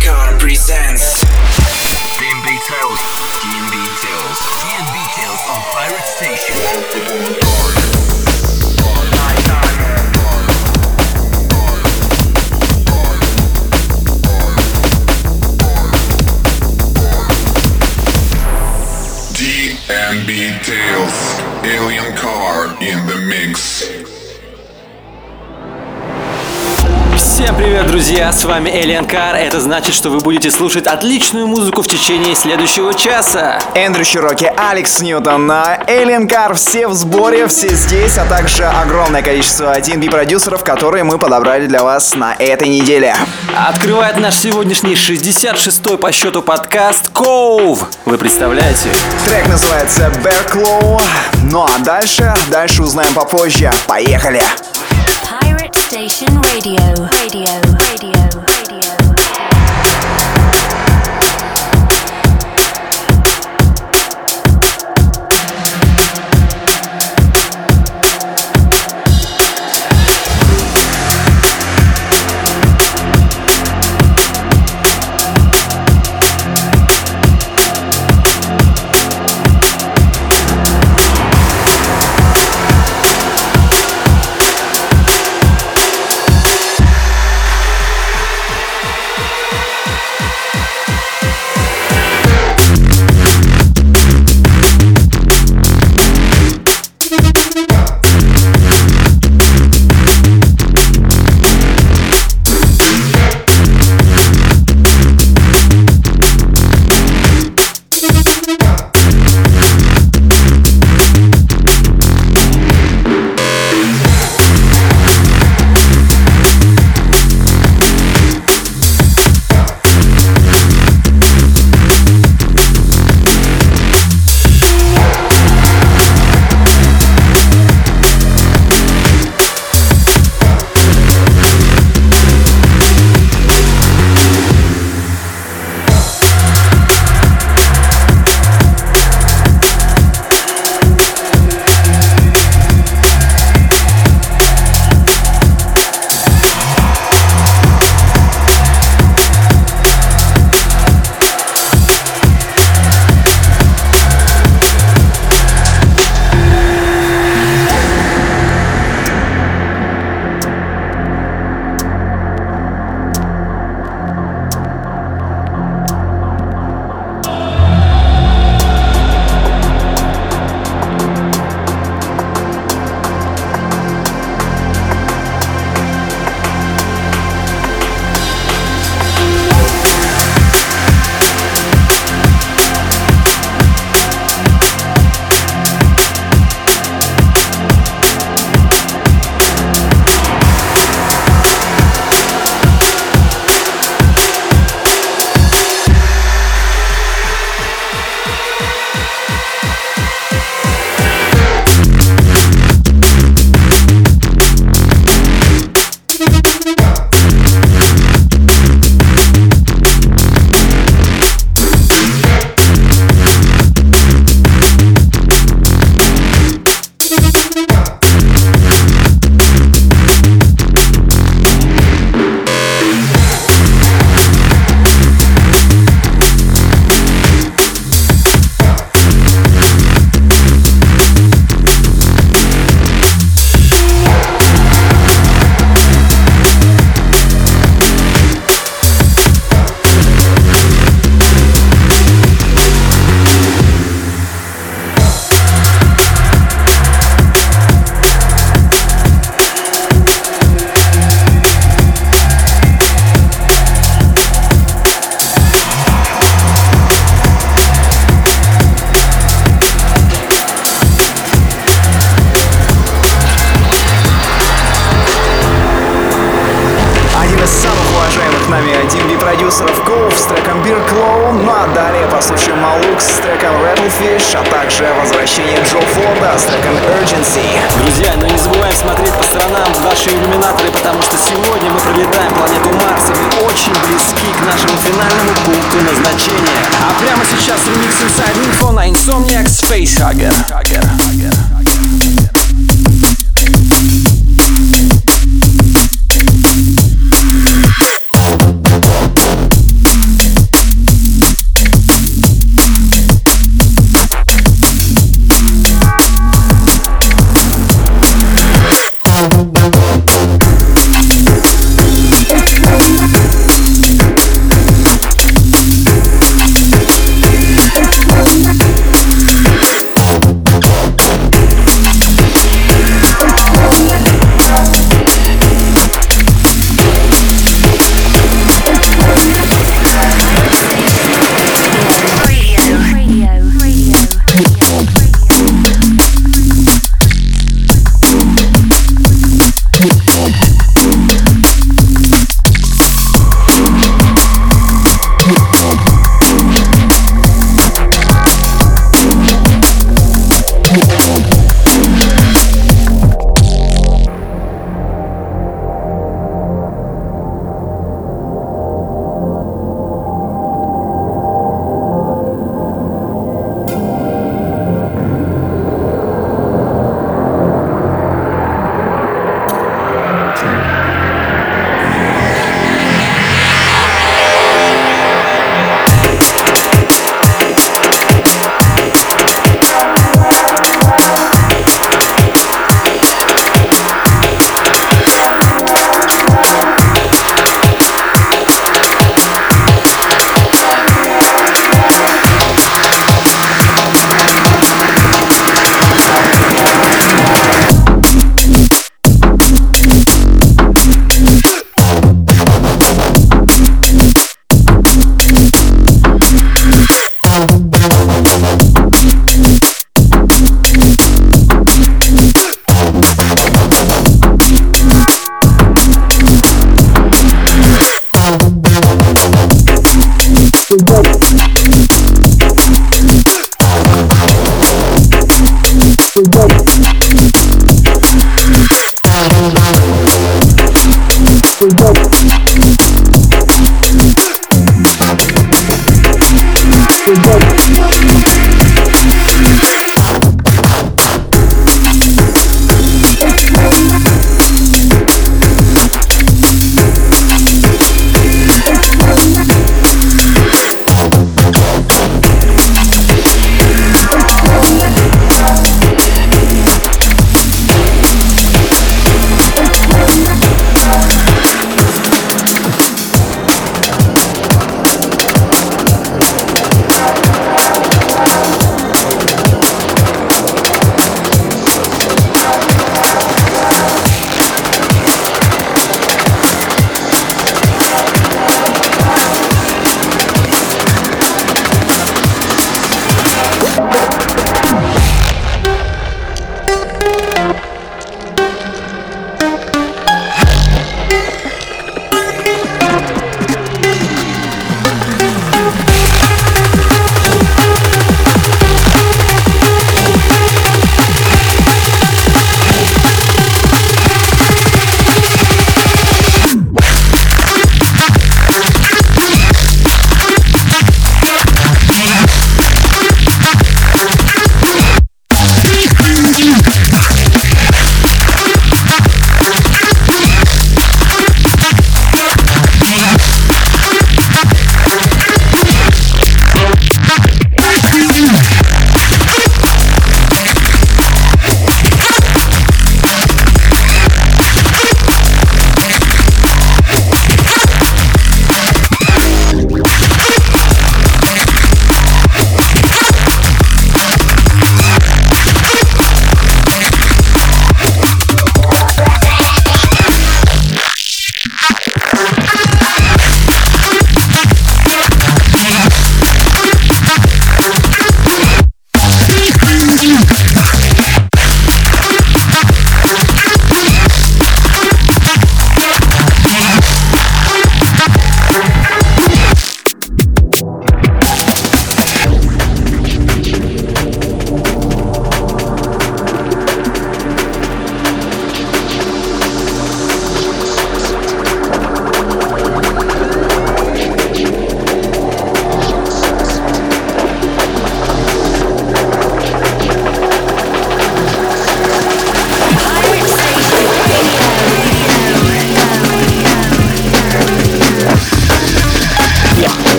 Car presents DMB Tales. DMB Tales. DMB Tales on Pirate Station. С вами Alien Car. Это значит, что вы будете слушать отличную музыку в течение следующего часа. Эндрю Широки, Алекс Ньютон на Alien Car. Все в сборе, все здесь, а также огромное количество TNB продюсеров, которые мы подобрали для вас на этой неделе. Открывает наш сегодняшний 66-й по счету подкаст Ков. Вы представляете? Трек называется Bear Claw. Ну а дальше, дальше узнаем попозже. Поехали! Pirate Station. Radio. Radio.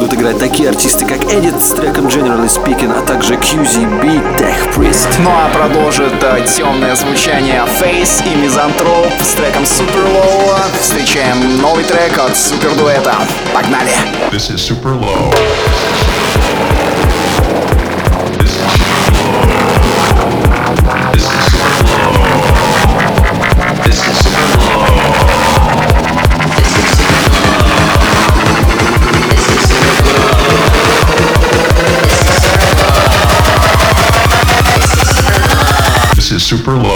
Будут играть такие артисты, как Edit с треком Generally Speaking, а также QZB Tech Priest. Ну а продолжит э, темное звучание Face и Мизантроп с треком Super Low. Встречаем новый трек от Супер Дуэта. Погнали! This is super low. Super low.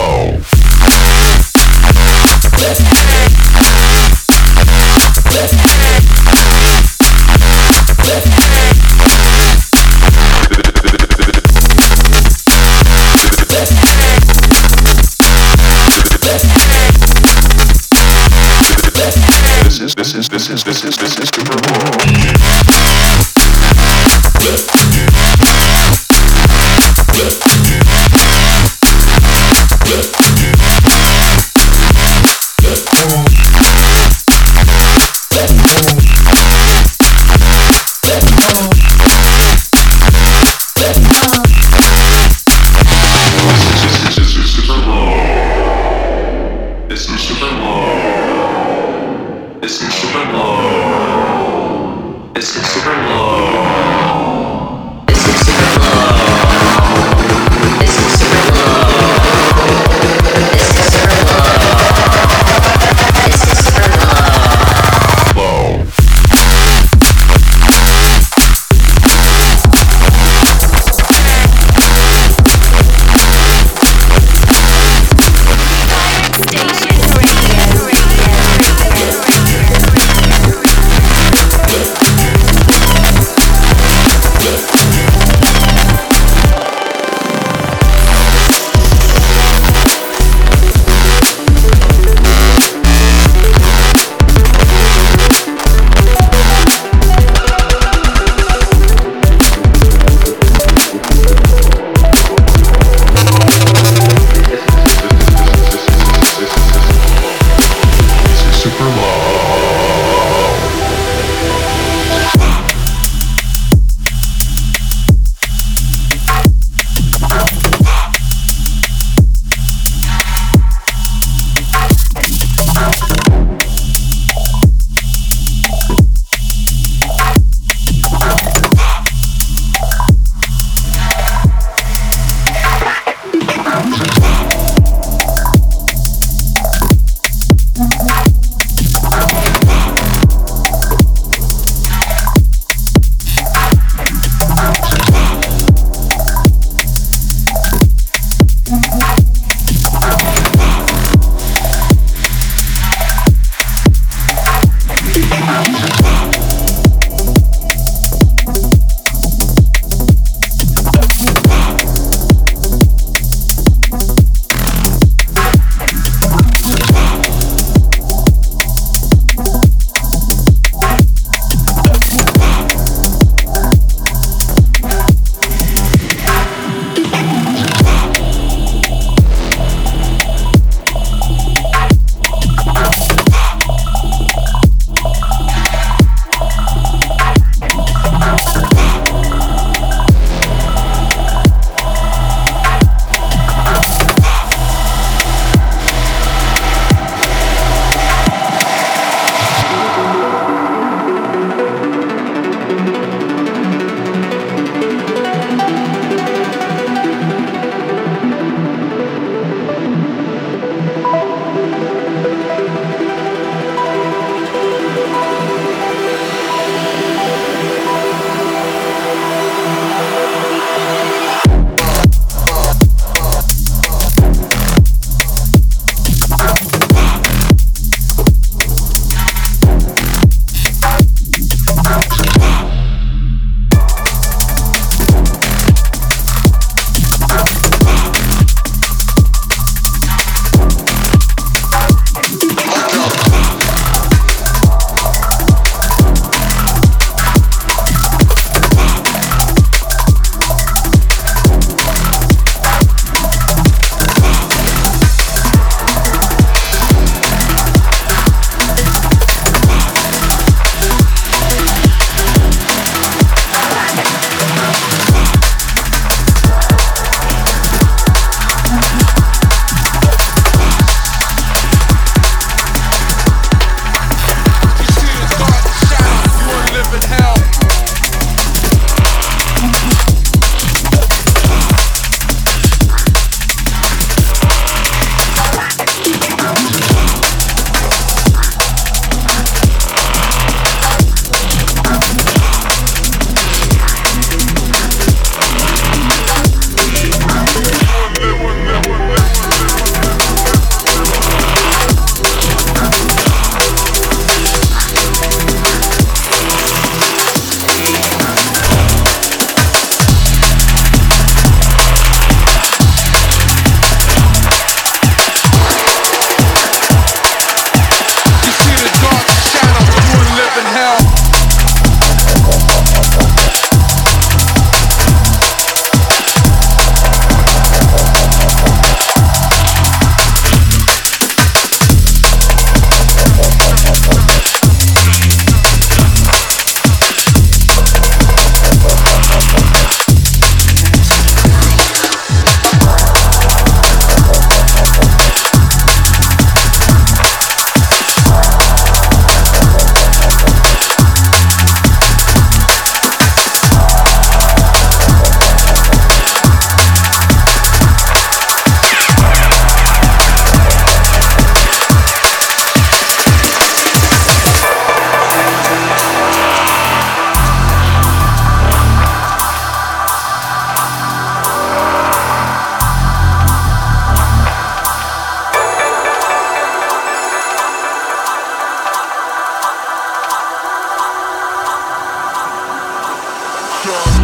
strong.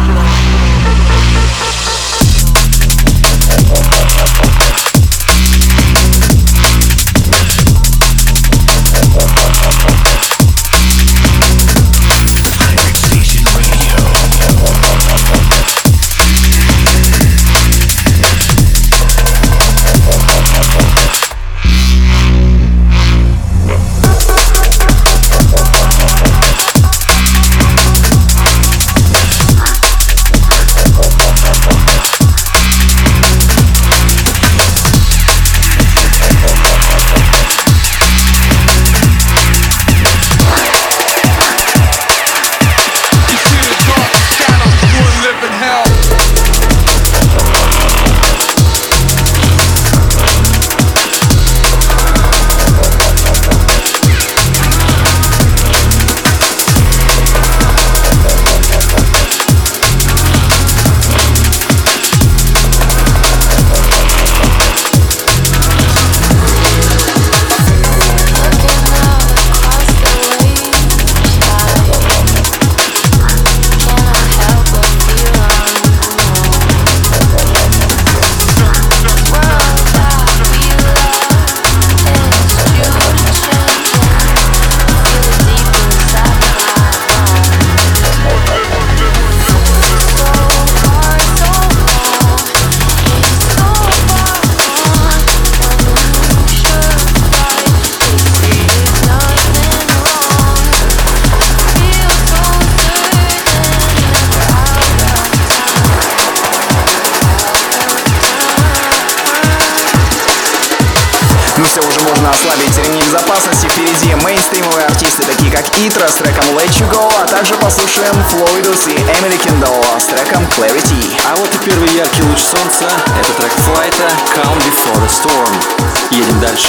Можно ослабить ремень безопасности. Впереди мейнстримовые артисты, такие как Itro с треком Let You Go, а также послушаем Флоидус и Emily Kindle с треком Clarity. А вот и первый яркий луч солнца. Это трек Флайта Calm Before the Storm. Едем дальше.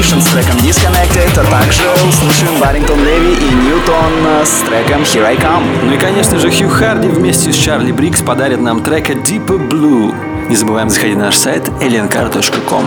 Ваишин с треком Disconnected, а также услышим Баррингтон Леви и Ньютон с треком Here I Come. Ну и, конечно же, Хью Харди вместе с Чарли Брикс подарит нам трека Deeper Blue. Не забываем заходить на наш сайт aliencar.com.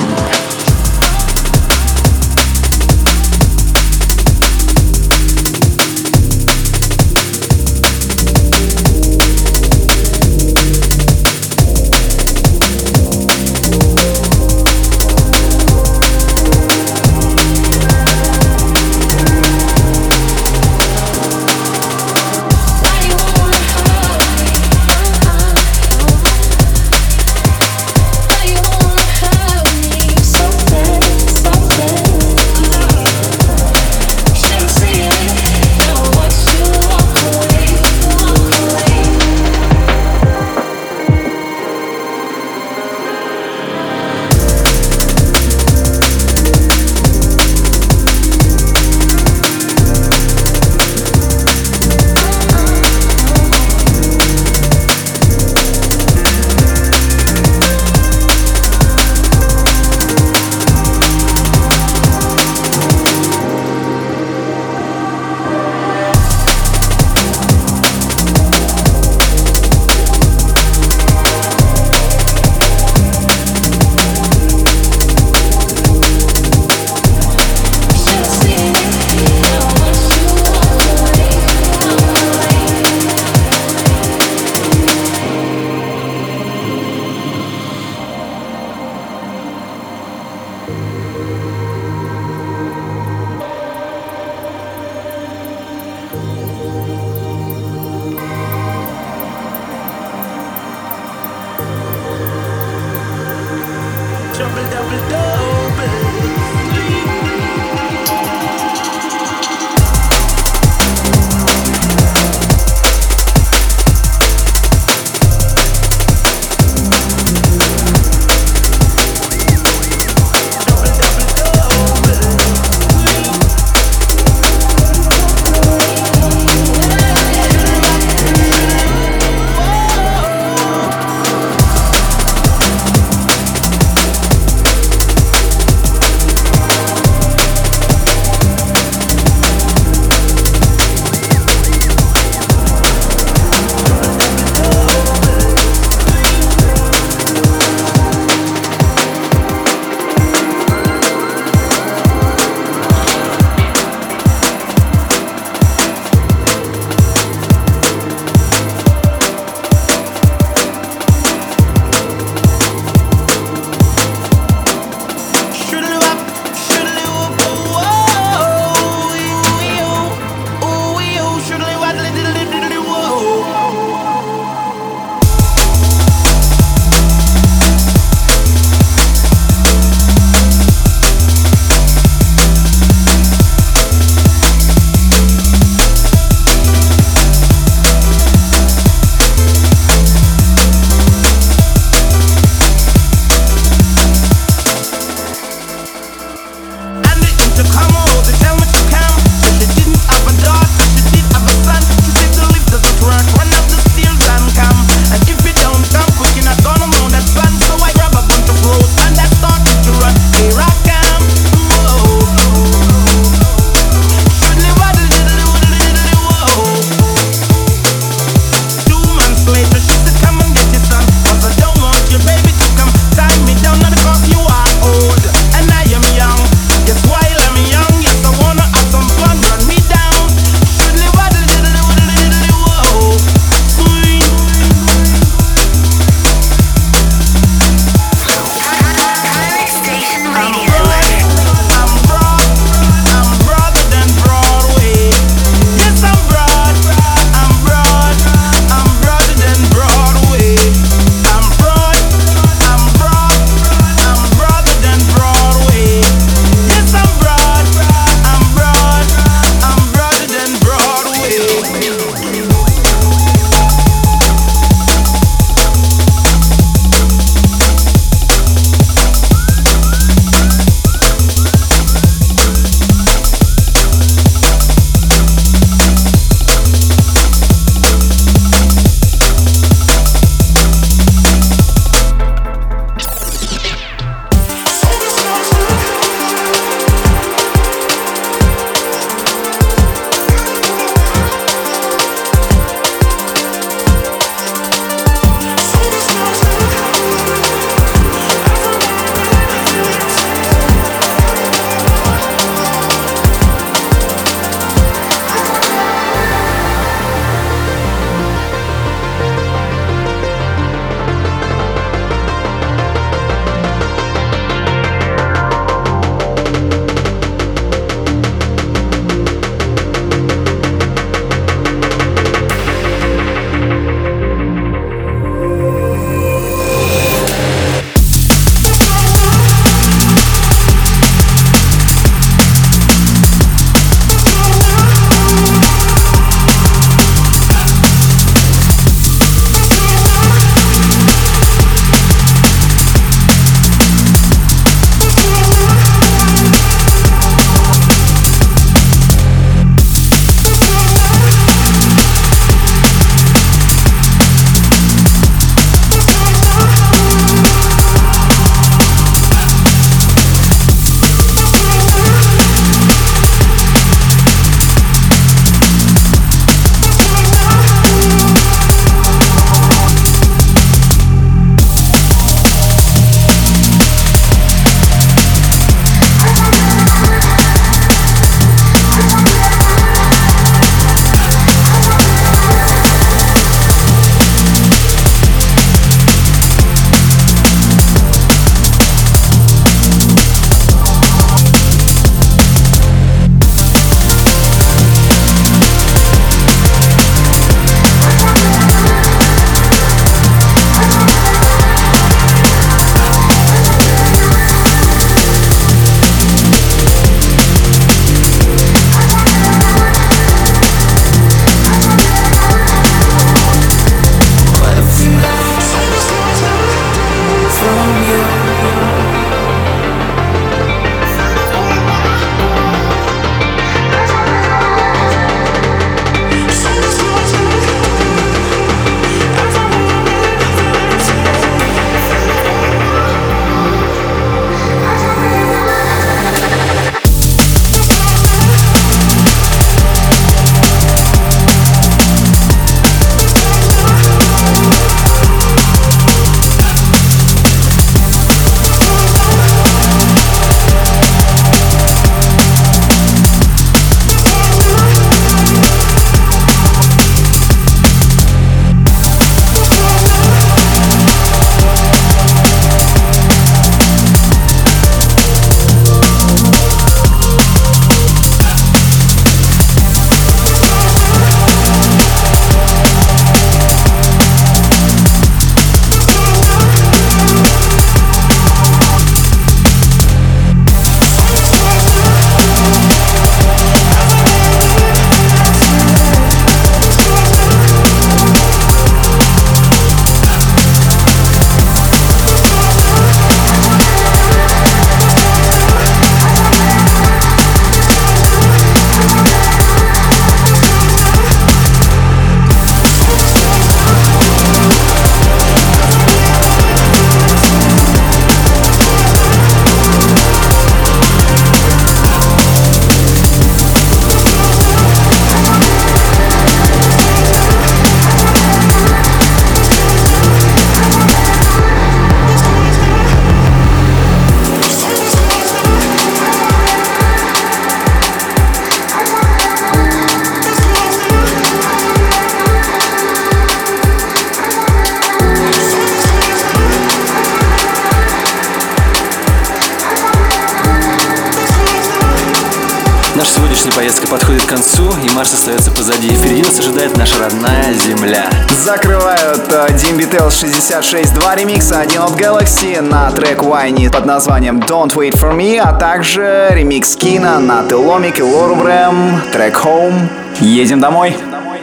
подходит к концу, и Марс остается позади. Впереди нас ожидает наша родная Земля. Закрывают Дим Beatles 66.2 ремикса один от Galaxy на трек Whiny под названием Don't Wait For Me, а также ремикс Кина на Теломик и Лору Брэм, трек Home. Едем домой. Едем домой.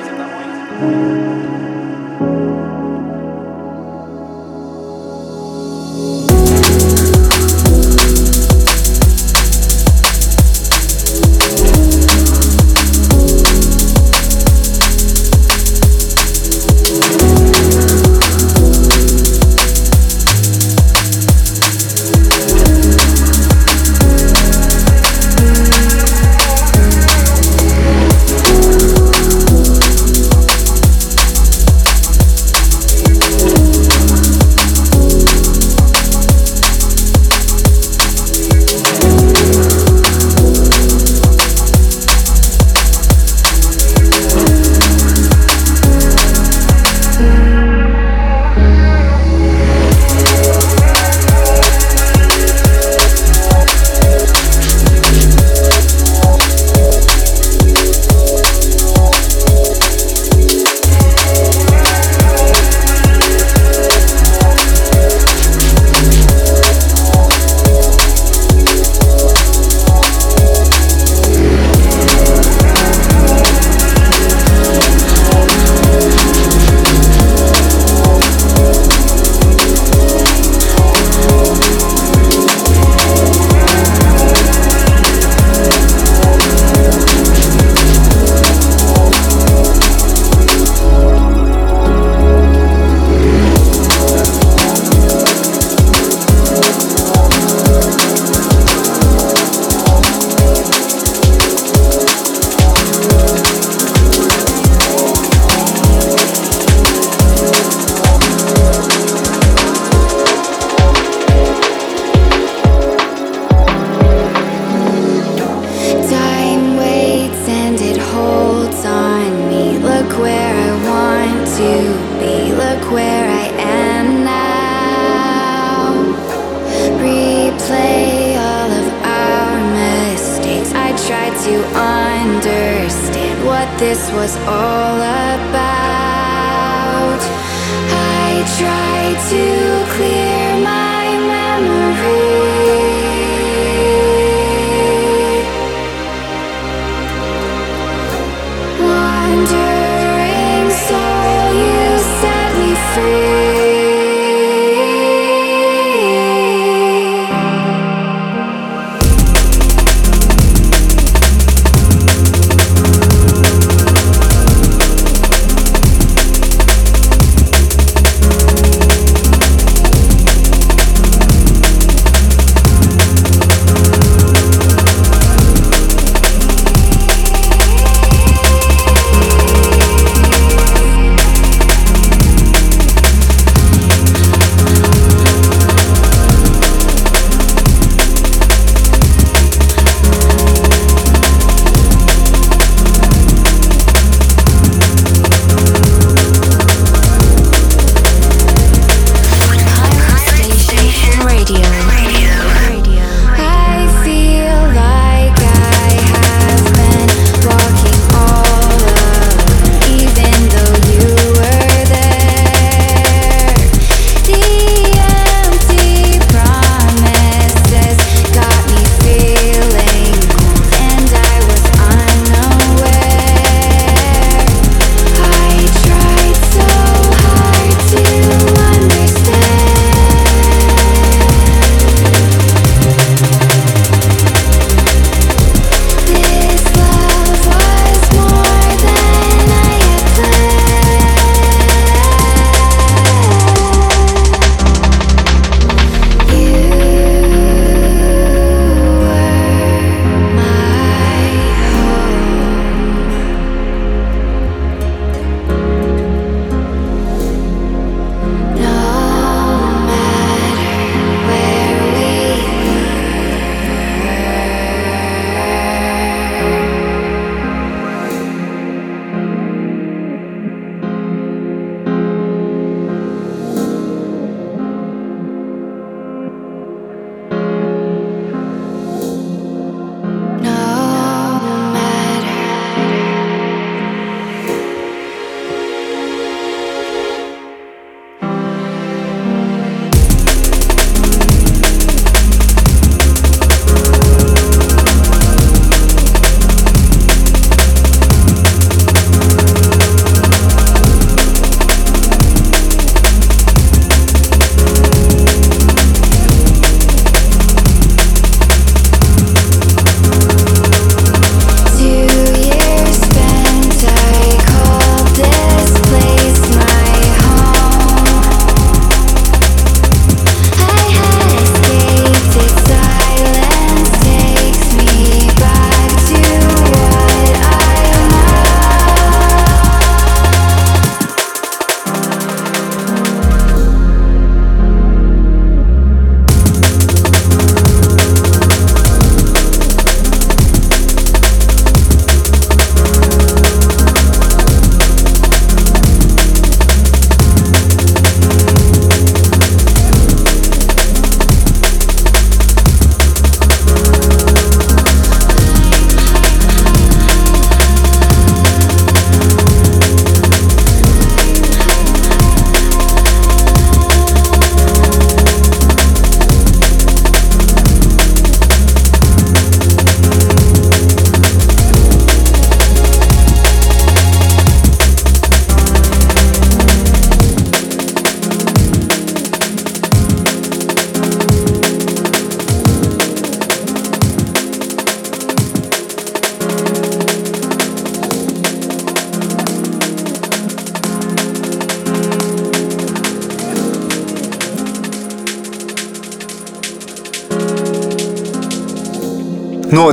Ну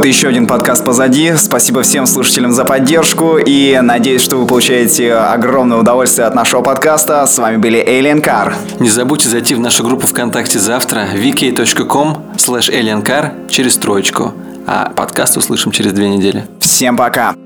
еще один подкаст позади. Спасибо всем слушателям за поддержку и надеюсь, что вы получаете огромное удовольствие от нашего подкаста. С вами были Alien Car. Не забудьте зайти в нашу группу ВКонтакте завтра vk.com slash aliencar через троечку. А подкаст услышим через две недели. Всем пока!